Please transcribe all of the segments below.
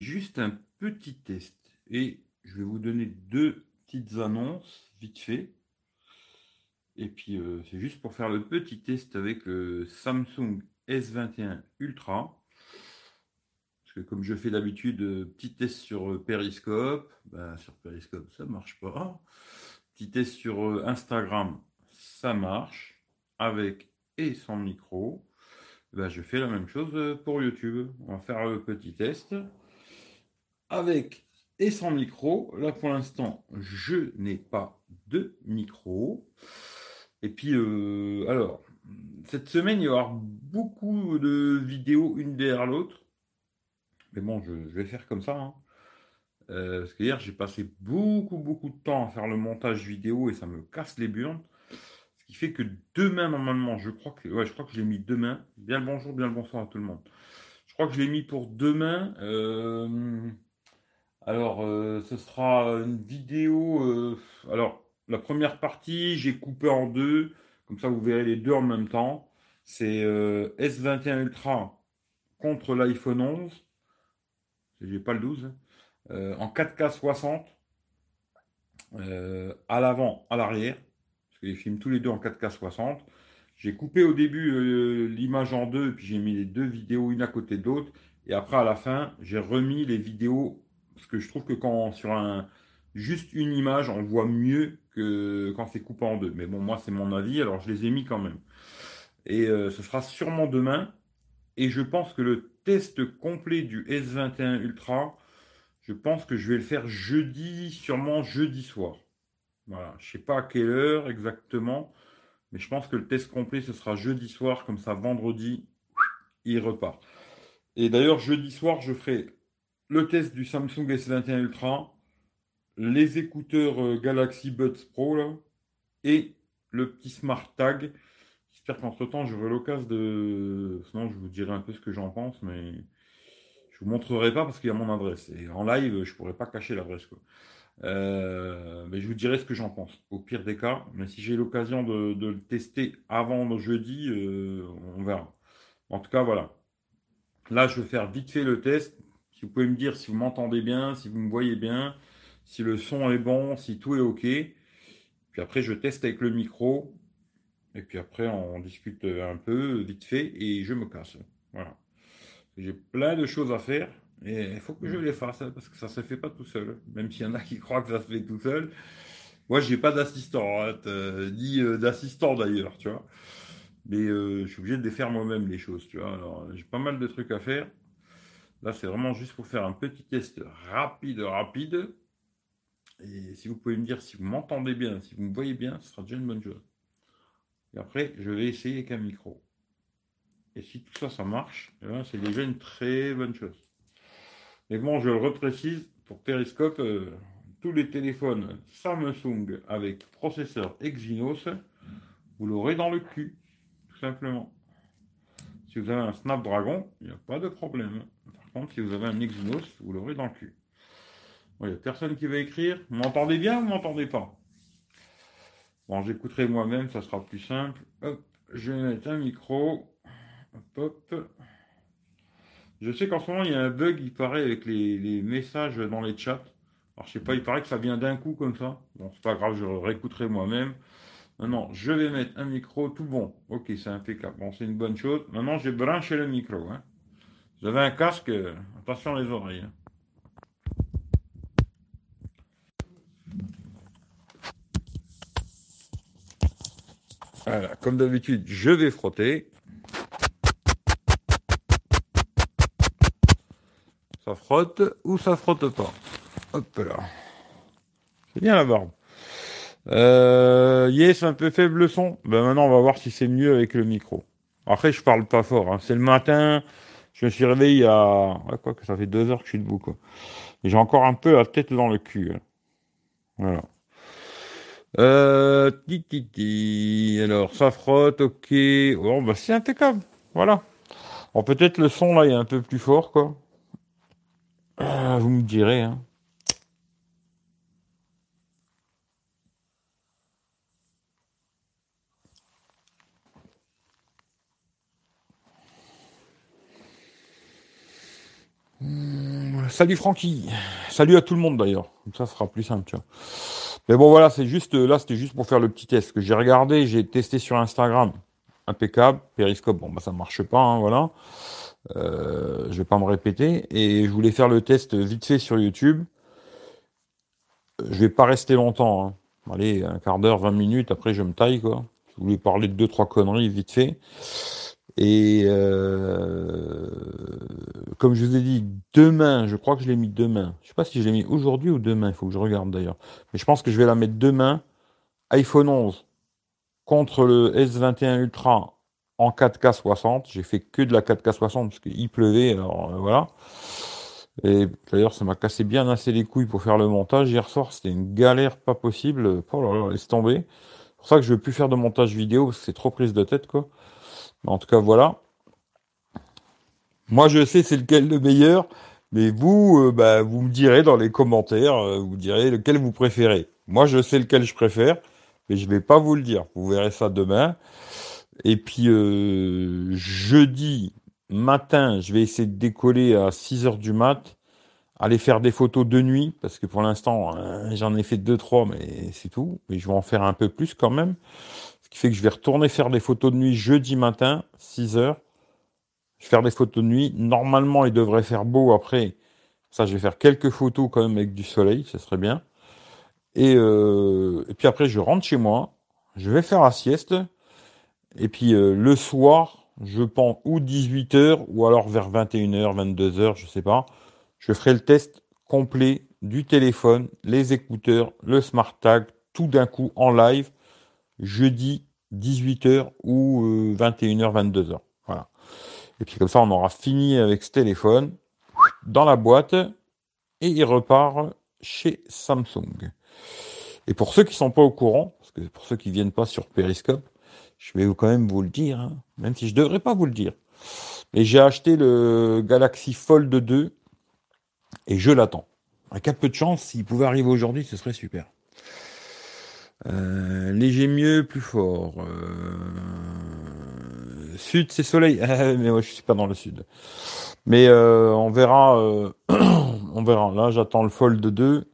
juste un petit test et je vais vous donner deux petites annonces vite fait. Et puis euh, c'est juste pour faire le petit test avec le Samsung S21 Ultra. Parce que comme je fais d'habitude, euh, petit test sur euh, Periscope, ben, sur Periscope ça marche pas. Petit test sur Instagram, ça marche avec et sans micro. Ben, je fais la même chose pour YouTube. On va faire le petit test avec et sans micro. Là, pour l'instant, je n'ai pas de micro. Et puis, euh, alors, cette semaine, il y avoir beaucoup de vidéos une derrière l'autre. Mais bon, je, vais faire comme ça. Hein. Euh, parce qu'hier, j'ai passé beaucoup, beaucoup de temps à faire le montage vidéo et ça me casse les burnes. Ce qui fait que demain, normalement, je crois que, ouais, je crois que je l'ai mis demain. Bien le bonjour, bien le bonsoir à tout le monde. Je crois que je l'ai mis pour demain. Euh, alors, euh, ce sera une vidéo. Euh, alors, la première partie, j'ai coupé en deux. Comme ça, vous verrez les deux en même temps. C'est euh, S21 Ultra contre l'iPhone 11. J'ai pas le 12. Hein. en 4K 60. à l'avant, à l'arrière. Parce que filme tous les deux en 4K 60. J'ai coupé au début l'image en deux, puis j'ai mis les deux vidéos une à côté de l'autre. Et après, à la fin, j'ai remis les vidéos parce que je trouve que quand sur un juste une image, on voit mieux que quand c'est coupé en deux. Mais bon, moi, c'est mon avis, alors je les ai mis quand même. Et euh, ce sera sûrement demain. Et je pense que le test complet du S21 Ultra, je pense que je vais le faire jeudi, sûrement jeudi soir. Voilà, je sais pas à quelle heure exactement, mais je pense que le test complet, ce sera jeudi soir, comme ça, vendredi, il repart. Et d'ailleurs, jeudi soir, je ferai le test du Samsung S21 Ultra, les écouteurs euh, Galaxy Buds Pro là, et le petit Smart Tag. J'espère qu'entre temps j'aurai l'occasion de. Sinon, je vous dirai un peu ce que j'en pense, mais je vous montrerai pas parce qu'il y a mon adresse. Et en live, je pourrais pas cacher l'adresse. Euh, mais je vous dirai ce que j'en pense, au pire des cas. Mais si j'ai l'occasion de, le tester avant le jeudi, euh, on verra. En tout cas, voilà. Là, je vais faire vite fait le test. Si vous pouvez me dire si vous m'entendez bien, si vous me voyez bien, si le son est bon, si tout est OK. Puis après, je teste avec le micro. Et puis après, on discute un peu, vite fait, et je me casse. Voilà. J'ai plein de choses à faire. Et il faut que je les fasse, hein, parce que ça ne se fait pas tout seul. Même s'il y en a qui croient que ça se fait tout seul. Moi, je n'ai pas d'assistant, hein, ni euh, d'assistant d'ailleurs, tu vois. Mais euh, je suis obligé de les faire moi-même, les choses, tu vois. Alors, j'ai pas mal de trucs à faire. Là, c'est vraiment juste pour faire un petit test rapide, rapide. Et si vous pouvez me dire si vous m'entendez bien, si vous me voyez bien, ce sera déjà une bonne chose. Et après, je vais essayer avec un micro. Et si tout ça, ça marche, eh ben, c'est déjà une très bonne chose. Mais bon, je le reprécise, pour Periscope, euh, tous les téléphones Samsung avec processeur Exynos, vous l'aurez dans le cul, tout simplement. Si vous avez un Snapdragon, il n'y a pas de problème si vous avez un Exynos, vous l'aurez dans le cul. Il n'y a personne qui va écrire. Vous m'entendez bien ou vous m'entendez pas? Bon, j'écouterai moi-même, ça sera plus simple. Hop, je vais mettre un micro. Hop, hop. Je sais qu'en ce moment, il y a un bug, il paraît, avec les, messages dans les chats. Alors, je sais pas, il paraît que ça vient d'un coup comme ça. Bon, c'est pas grave, je réécouterai moi-même. Maintenant, je vais mettre un micro tout bon. Ok, c'est impeccable. Bon, c'est une bonne chose. Maintenant, j'ai branché le micro. Hein. Vous avez un casque, attention les oreilles. Hein. Voilà, comme d'habitude, je vais frotter. Ça frotte ou ça frotte pas. Hop là. C'est bien la barbe. Euh, yes, un peu faible le son. Ben maintenant, on va voir si c'est mieux avec le micro. Après, je parle pas fort. Hein. C'est le matin. Je me suis réveillé à... quoi que ça fait deux heures que je suis debout, quoi. j'ai encore un peu la tête dans le cul. Hein. Voilà. Euh, ti, Alors, ça frotte, ok. Bon, bah, c'est impeccable. Voilà. Bon, peut-être le son, là, est un peu plus fort, quoi. Euh, vous me direz, hein. Salut Francky. Salut à tout le monde d'ailleurs. Comme ça, sera plus simple, tu vois. Mais bon, voilà, c'est juste, là, c'était juste pour faire le petit test que j'ai regardé, j'ai testé sur Instagram. Impeccable. Périscope, bon, bah, ça marche pas, hein, voilà. Euh, je vais pas me répéter. Et je voulais faire le test vite fait sur YouTube. Je vais pas rester longtemps, hein. Allez, un quart d'heure, 20 minutes, après je me taille, quoi. Je voulais parler de deux, trois conneries vite fait. Et euh, comme je vous ai dit, demain, je crois que je l'ai mis demain. Je sais pas si je l'ai mis aujourd'hui ou demain, il faut que je regarde d'ailleurs. Mais je pense que je vais la mettre demain. iPhone 11 contre le S21 Ultra en 4K 60. J'ai fait que de la 4K 60 parce qu'il pleuvait, alors euh, voilà. Et d'ailleurs, ça m'a cassé bien assez les couilles pour faire le montage. Hier soir, c'était une galère pas possible. Oh là là, laisse tomber. C'est pour ça que je veux plus faire de montage vidéo parce que c'est trop prise de tête, quoi. En tout cas, voilà. Moi, je sais c'est lequel le meilleur, mais vous, euh, bah, vous me direz dans les commentaires, euh, vous direz lequel vous préférez. Moi, je sais lequel je préfère, mais je vais pas vous le dire. Vous verrez ça demain. Et puis euh, jeudi matin, je vais essayer de décoller à 6 heures du mat, aller faire des photos de nuit, parce que pour l'instant, j'en ai fait deux trois, mais c'est tout. Mais je vais en faire un peu plus quand même. Ce qui fait que je vais retourner faire des photos de nuit jeudi matin, 6 heures. Je vais faire des photos de nuit. Normalement, il devrait faire beau après. Ça, je vais faire quelques photos quand même avec du soleil, ce serait bien. Et, euh, puis après, je rentre chez moi. Je vais faire la sieste. Et puis euh, le soir, je pense ou 18h ou alors vers 21h, 22h, je sais pas. Je ferai le test complet du téléphone, les écouteurs, le smart tag, tout d'un coup en live jeudi 18h ou 21h, euh, 22h. Voilà. Et puis comme ça, on aura fini avec ce téléphone dans la boîte et il repart chez Samsung. Et pour ceux qui sont pas au courant, parce que pour ceux qui viennent pas sur Periscope, je vais quand même vous le dire, hein, même si je devrais pas vous le dire. Mais j'ai acheté le Galaxy Fold 2 et je l'attends. Avec un peu de chance, s'il pouvait arriver aujourd'hui, ce serait super. Euh, léger mieux, plus fort. Euh, sud, c'est soleil. mais moi, je suis pas dans le sud. Mais euh, on verra. on verra. Là, j'attends le Fold 2.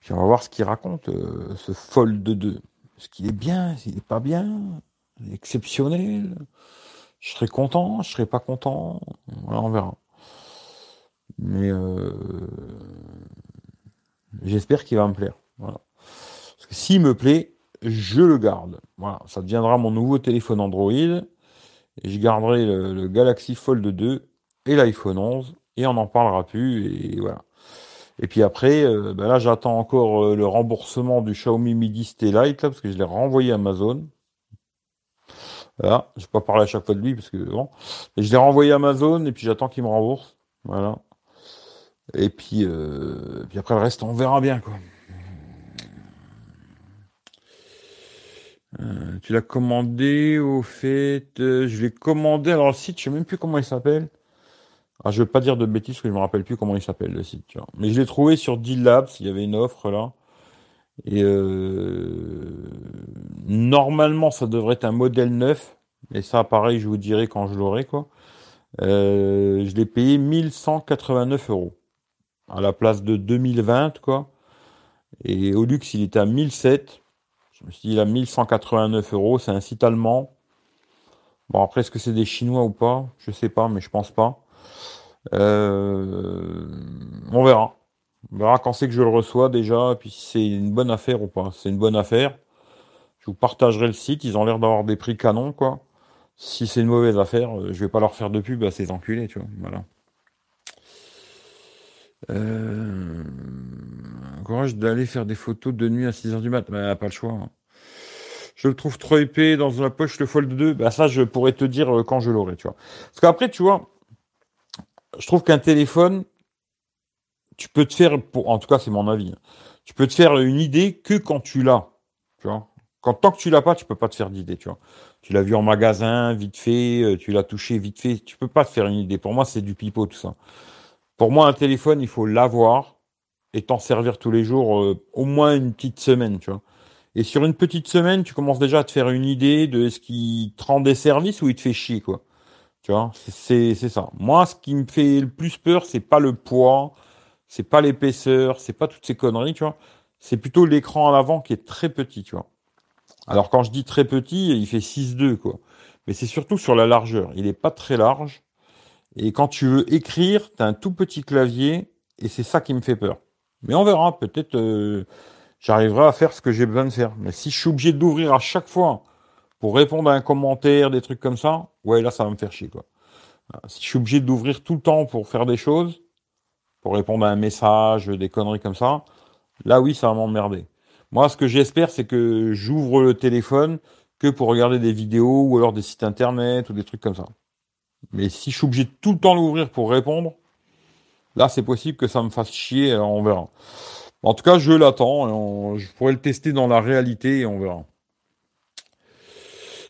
Puis on va voir ce qu'il raconte, ce Fold 2. Ce qu'il est bien, s'il est pas bien, exceptionnel. Je serai content, je serai pas content. Voilà, on verra. Mais j'espère qu'il va me plaire. Voilà. S'il me plaît, je le garde. Voilà, ça deviendra mon nouveau téléphone Android. Et je garderai le, Galaxy Fold 2 et l'iPhone 11 et on n'en parlera plus et voilà. Et puis après, euh, ben là j'attends encore euh, le remboursement du Xiaomi Mi 10 T Lite parce que je l'ai renvoyé à Amazon. Voilà, je vais pas parler à chaque fois de lui parce que bon, je l'ai renvoyé à Amazon et puis j'attends qu'il me rembourse. Voilà. Et puis, euh, puis après le reste on verra bien quoi. Euh, tu l'as commandé au fait, euh, je l'ai commandé. Alors le site, je sais même plus comment il s'appelle. Ah, je veux pas dire de bêtises parce que je me rappelle plus comment il s'appelle le site. Tu vois. Mais je l'ai trouvé sur D-Labs. Il y avait une offre là. Et euh, normalement, ça devrait être un modèle neuf. Mais ça, pareil, je vous dirai quand je l'aurai quoi. je l'ai payé 1189 euros à la place de 2020 quoi. Et au luxe, il était à 1007. Je me suis dit, là, 1189 euros, c'est un site allemand. Bon, après, est-ce que c'est des Chinois ou pas? Je sais pas, mais je pense pas. Euh, on verra. On verra quand c'est que je le reçois déjà, puis si c'est une bonne affaire ou pas. C'est une bonne affaire. Je vous partagerai le site. Ils ont l'air d'avoir des prix canons, quoi. Si c'est une mauvaise affaire, euh, je vais pas leur faire de pub à ces enculés, tu vois. Voilà. Euh... Courage d'aller faire des photos de nuit à 6h du mat. Bah, pas le choix. Hein. Je le trouve trop épais dans la poche, le Fold 2. Bah, ça, je pourrais te dire euh, quand je l'aurai, tu vois. Parce qu'après, tu vois, je trouve qu'un téléphone, tu peux te faire, pour, en tout cas, c'est mon avis, hein, tu peux te faire une idée que quand tu l'as, tu vois. Quand tant que tu l'as pas, tu peux pas te faire d'idée, tu vois. Tu l'as vu en magasin, vite fait, euh, tu l'as touché vite fait, tu peux pas te faire une idée. Pour moi, c'est du pipeau tout ça. Pour moi, un téléphone, il faut l'avoir et t'en servir tous les jours, euh, au moins une petite semaine, tu vois. Et sur une petite semaine, tu commences déjà à te faire une idée de ce qui te rend des services ou il te fait chier, quoi. Tu vois, c'est ça. Moi, ce qui me fait le plus peur, c'est pas le poids, c'est pas l'épaisseur, c'est pas toutes ces conneries, tu vois. C'est plutôt l'écran à l'avant qui est très petit, tu vois. Alors quand je dis très petit, il fait 6,2 quoi. Mais c'est surtout sur la largeur. Il n'est pas très large. Et quand tu veux écrire, tu as un tout petit clavier et c'est ça qui me fait peur. Mais on verra. Peut-être euh, j'arriverai à faire ce que j'ai besoin de faire. Mais si je suis obligé d'ouvrir à chaque fois pour répondre à un commentaire, des trucs comme ça, ouais, là, ça va me faire chier, quoi. Si je suis obligé d'ouvrir tout le temps pour faire des choses, pour répondre à un message, des conneries comme ça, là, oui, ça va m'emmerder. Moi, ce que j'espère, c'est que j'ouvre le téléphone que pour regarder des vidéos ou alors des sites internet ou des trucs comme ça. Mais si je suis obligé de tout le temps l'ouvrir pour répondre, là, c'est possible que ça me fasse chier, on verra. En tout cas, je l'attends, je pourrais le tester dans la réalité et on verra.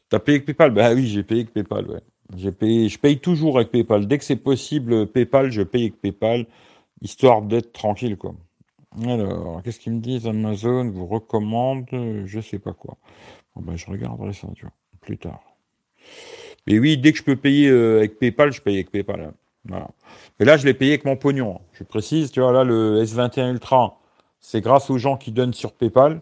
T'as payé avec PayPal? Bah oui, j'ai payé avec PayPal, ouais. Payé, je paye toujours avec PayPal. Dès que c'est possible, PayPal, je paye avec PayPal, histoire d'être tranquille, quoi. Alors, qu'est-ce qu'ils me disent? Amazon vous recommande, je sais pas quoi. Bon ben, je regarderai ça, tu vois, plus tard. Mais oui, dès que je peux payer euh, avec PayPal, je paye avec PayPal. Hein. Voilà. Là, je l'ai payé avec mon pognon. Je précise, tu vois, là, le S21 Ultra, c'est grâce aux gens qui donnent sur PayPal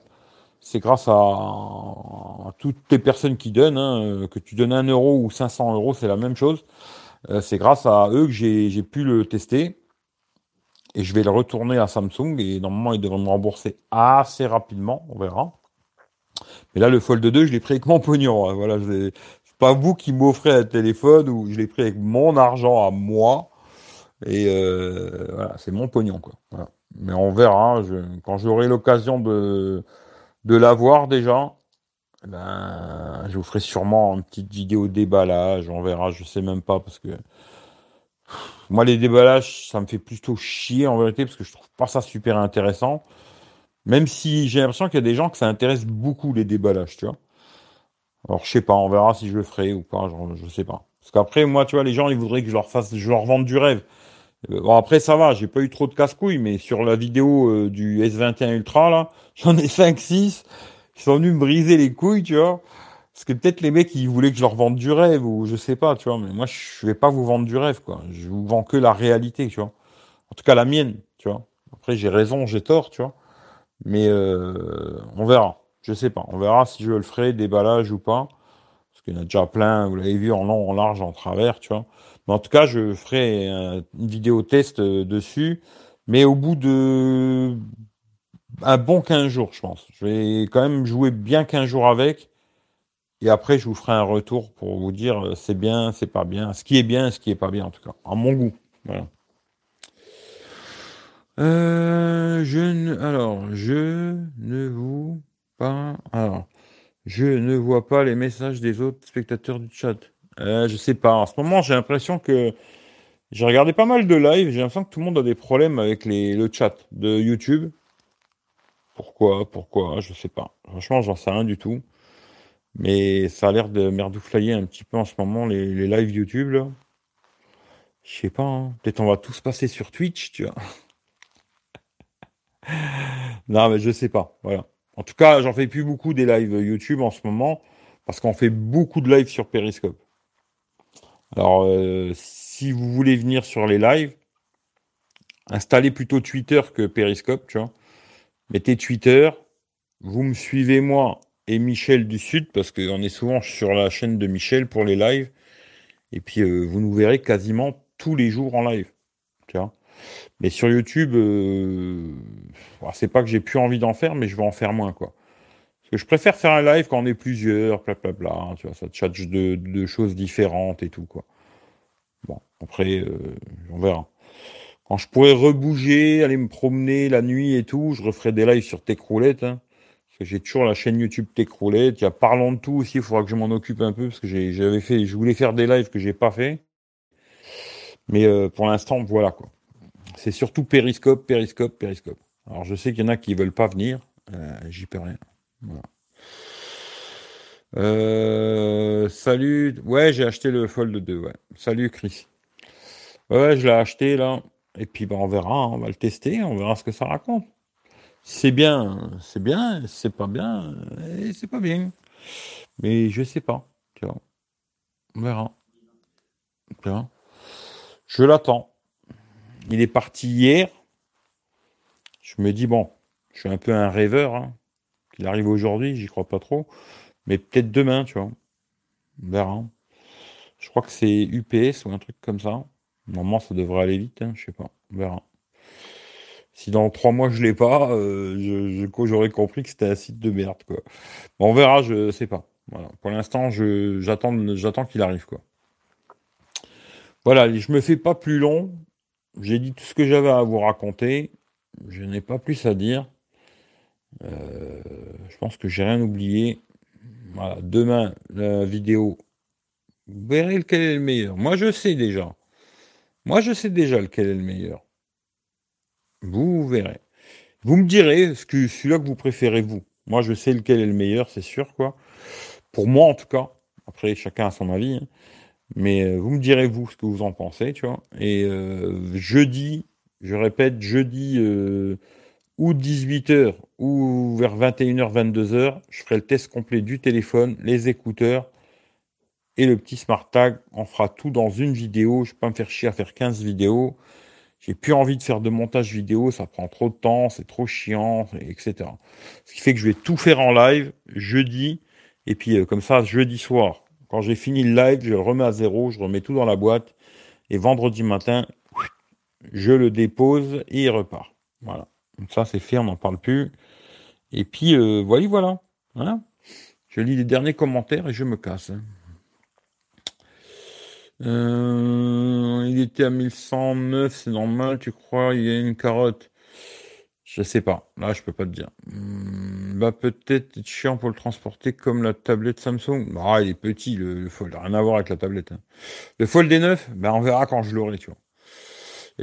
c'est grâce à, toutes les personnes qui donnent, hein, euh, que tu donnes 1 euro ou 500 euros, c'est la même chose. Euh, c'est grâce à eux que j'ai pu le tester. Et je vais le retourner à Samsung et normalement ils devraient me rembourser assez rapidement, on verra. Mais là le Fold 2, je l'ai pris avec mon pognon. Voilà, pas vous qui m'offrez un téléphone ou je l'ai pris avec mon argent à moi. Et euh, voilà, c'est mon pognon quoi. Mais on verra. Hein, quand j'aurai l'occasion de de l'avoir déjà, ben, je vous ferai sûrement une petite vidéo déballage, on verra, je sais même pas parce que moi les déballages, ça me fait plutôt chier en vérité parce que je trouve pas ça super intéressant. Même si j'ai l'impression qu'il y a des gens que ça intéresse beaucoup les déballages, tu vois. Alors je sais pas, on verra si je le ferai ou pas, je, je sais pas. Parce qu'après moi, tu vois, les gens ils voudraient que je leur fasse, je leur vende du rêve. Euh, bon après ça va, j'ai pas eu trop de casse-couilles, mais sur la vidéo euh, du S21 Ultra là, j'en ai 5-6 qui sont venus me briser les couilles, tu vois. Parce que peut-être les mecs ils voulaient que je leur vende du rêve ou je sais pas, tu vois. Mais moi je vais pas vous vendre du rêve quoi. Je vous vends que la réalité, tu vois. En tout cas la mienne, tu vois. Après j'ai raison, j'ai tort, tu vois. Mais euh, on verra. Je sais pas. On verra si je le ferai déballage ou pas. Parce qu'il y en a déjà plein. Vous l'avez vu en long, en large, en travers, tu vois en tout cas, je ferai une vidéo test euh, dessus, mais au bout de un bon 15 jours, je pense. Je vais quand même jouer bien 15 jours avec. Et après, je vous ferai un retour pour vous dire euh, c'est bien, c'est pas bien, ce qui est bien, ce qui est pas bien, en tout cas, à mon goût. Voilà. Euh, je ne, alors, je ne vous alors, je ne vois pas les messages des autres spectateurs du chat. Euh, je sais pas. En ce moment, j'ai l'impression que j'ai regardé pas mal de live. J'ai l'impression que tout le monde a des problèmes avec le chat de YouTube. Pourquoi Pourquoi Je sais pas. Franchement, j'en sais rien du tout. Mais ça a l'air de merdouflayer un petit peu en ce moment les, les lives YouTube là. Je sais pas. Hein. Peut-être on va tous passer sur Twitch, tu vois. non, mais je sais pas. Voilà. En tout cas, j'en fais plus beaucoup des lives YouTube en ce moment parce qu'on fait beaucoup de lives sur Periscope. Alors, euh, si vous voulez venir sur les lives, installez plutôt Twitter que Periscope, tu vois. Mettez Twitter, vous me suivez moi et Michel du Sud, parce qu'on est souvent sur la chaîne de Michel pour les lives. Et puis, euh, vous nous verrez quasiment tous les jours en live. Tu vois. Mais sur YouTube, euh, c'est pas que j'ai plus envie d'en faire, mais je vais en faire moins, quoi je préfère faire un live quand on est plusieurs, blablabla, tu vois, ça te de, de, choses différentes et tout, quoi. Bon, après, euh, on verra. Quand je pourrais rebouger, aller me promener la nuit et tout, je referai des lives sur Techroulette, hein, parce que j'ai toujours la chaîne YouTube Techroulette. Il y a Parlons de tout aussi, il faudra que je m'en occupe un peu, parce que j'avais fait, je voulais faire des lives que j'ai pas fait. Mais euh, pour l'instant, voilà, quoi. C'est surtout Périscope, Périscope, Périscope. Alors je sais qu'il y en a qui veulent pas venir, euh, j'y peux rien. Euh, salut. Ouais, j'ai acheté le Fold 2. Ouais. Salut Chris. Ouais, je l'ai acheté là. Et puis ben, on verra, hein. on va le tester, on verra ce que ça raconte. C'est bien, c'est bien, c'est pas bien, c'est pas bien. Mais je sais pas, tu vois. On verra. Je l'attends. Il est parti hier. Je me dis, bon, je suis un peu un rêveur. Hein. Qu'il arrive aujourd'hui, j'y crois pas trop. Mais peut-être demain, tu vois. On verra. Je crois que c'est UPS ou un truc comme ça. Normalement, ça devrait aller vite. Hein, je sais pas. On verra. Si dans trois mois je l'ai pas, euh, j'aurais compris que c'était un site de merde, quoi. on verra, je sais pas. Pour l'instant, j'attends, j'attends qu'il arrive, quoi. Voilà, je me fais pas plus long. J'ai dit tout ce que j'avais à vous raconter. Je n'ai pas plus à dire. Euh, je pense que j'ai rien oublié. Voilà, demain, la vidéo. Vous verrez lequel est le meilleur. Moi, je sais déjà. Moi, je sais déjà lequel est le meilleur. Vous verrez. Vous me direz ce que celui-là que vous préférez vous. Moi, je sais lequel est le meilleur, c'est sûr, quoi. Pour moi, en tout cas. Après, chacun a son avis. Hein. Mais euh, vous me direz, vous, ce que vous en pensez, tu vois. Et euh, jeudi, je répète, jeudi euh, ou 18h ou vers 21h, 22h, je ferai le test complet du téléphone, les écouteurs et le petit smart tag. On fera tout dans une vidéo. Je ne vais pas me faire chier à faire 15 vidéos. J'ai plus envie de faire de montage vidéo, ça prend trop de temps, c'est trop chiant, etc. Ce qui fait que je vais tout faire en live jeudi, et puis comme ça, jeudi soir, quand j'ai fini le live, je le remets à zéro, je remets tout dans la boîte, et vendredi matin, je le dépose et il repart. Voilà. Donc ça, c'est fait, on n'en parle plus. Et puis, euh, voilà, voilà. Je lis les derniers commentaires et je me casse. Euh, il était à 1109, c'est normal, tu crois Il y a une carotte? Je sais pas. Là, je peux pas te dire. Hmm, bah, peut-être chiant pour le transporter comme la tablette Samsung. Ah, il est petit, le, Fold. Rien à voir avec la tablette. Hein. Le Fold D9, bah, on verra quand je l'aurai, tu vois.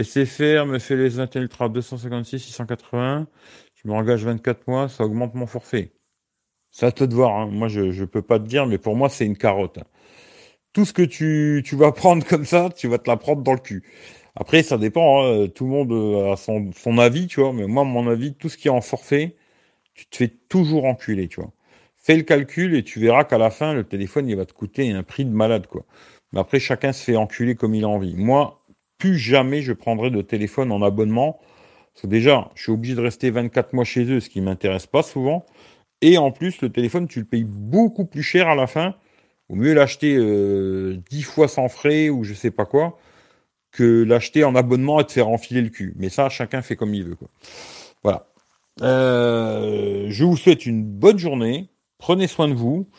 SFR me fait les Intel Ultra 256, 680. Je m'engage 24 mois, ça augmente mon forfait. Ça à toi. Hein. Moi, je, je peux pas te dire, mais pour moi, c'est une carotte. Tout ce que tu, tu vas prendre comme ça, tu vas te la prendre dans le cul. Après, ça dépend, hein, tout le monde a son, son avis, tu vois, mais moi, mon avis, tout ce qui est en forfait, tu te fais toujours enculer, tu vois. Fais le calcul et tu verras qu'à la fin, le téléphone, il va te coûter un prix de malade, quoi. Mais après, chacun se fait enculer comme il a envie. Moi, plus jamais je prendrai de téléphone en abonnement. Parce que déjà, je suis obligé de rester 24 mois chez eux, ce qui m'intéresse pas souvent. Et en plus, le téléphone, tu le payes beaucoup plus cher à la fin Vaut mieux l'acheter euh, dix fois sans frais ou je sais pas quoi que l'acheter en abonnement et te faire enfiler le cul. Mais ça, chacun fait comme il veut. Quoi. Voilà. Euh, je vous souhaite une bonne journée. Prenez soin de vous.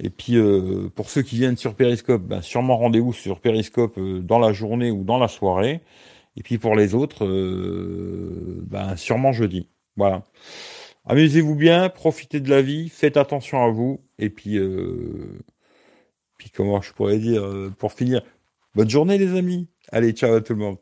Et puis euh, pour ceux qui viennent sur Periscope, ben, sûrement rendez-vous sur Periscope dans la journée ou dans la soirée. Et puis pour les autres, ben, sûrement jeudi. Voilà. Amusez-vous bien, profitez de la vie, faites attention à vous. Et puis puis comment je pourrais dire, euh, pour finir, bonne journée les amis. Allez, ciao à tout le monde.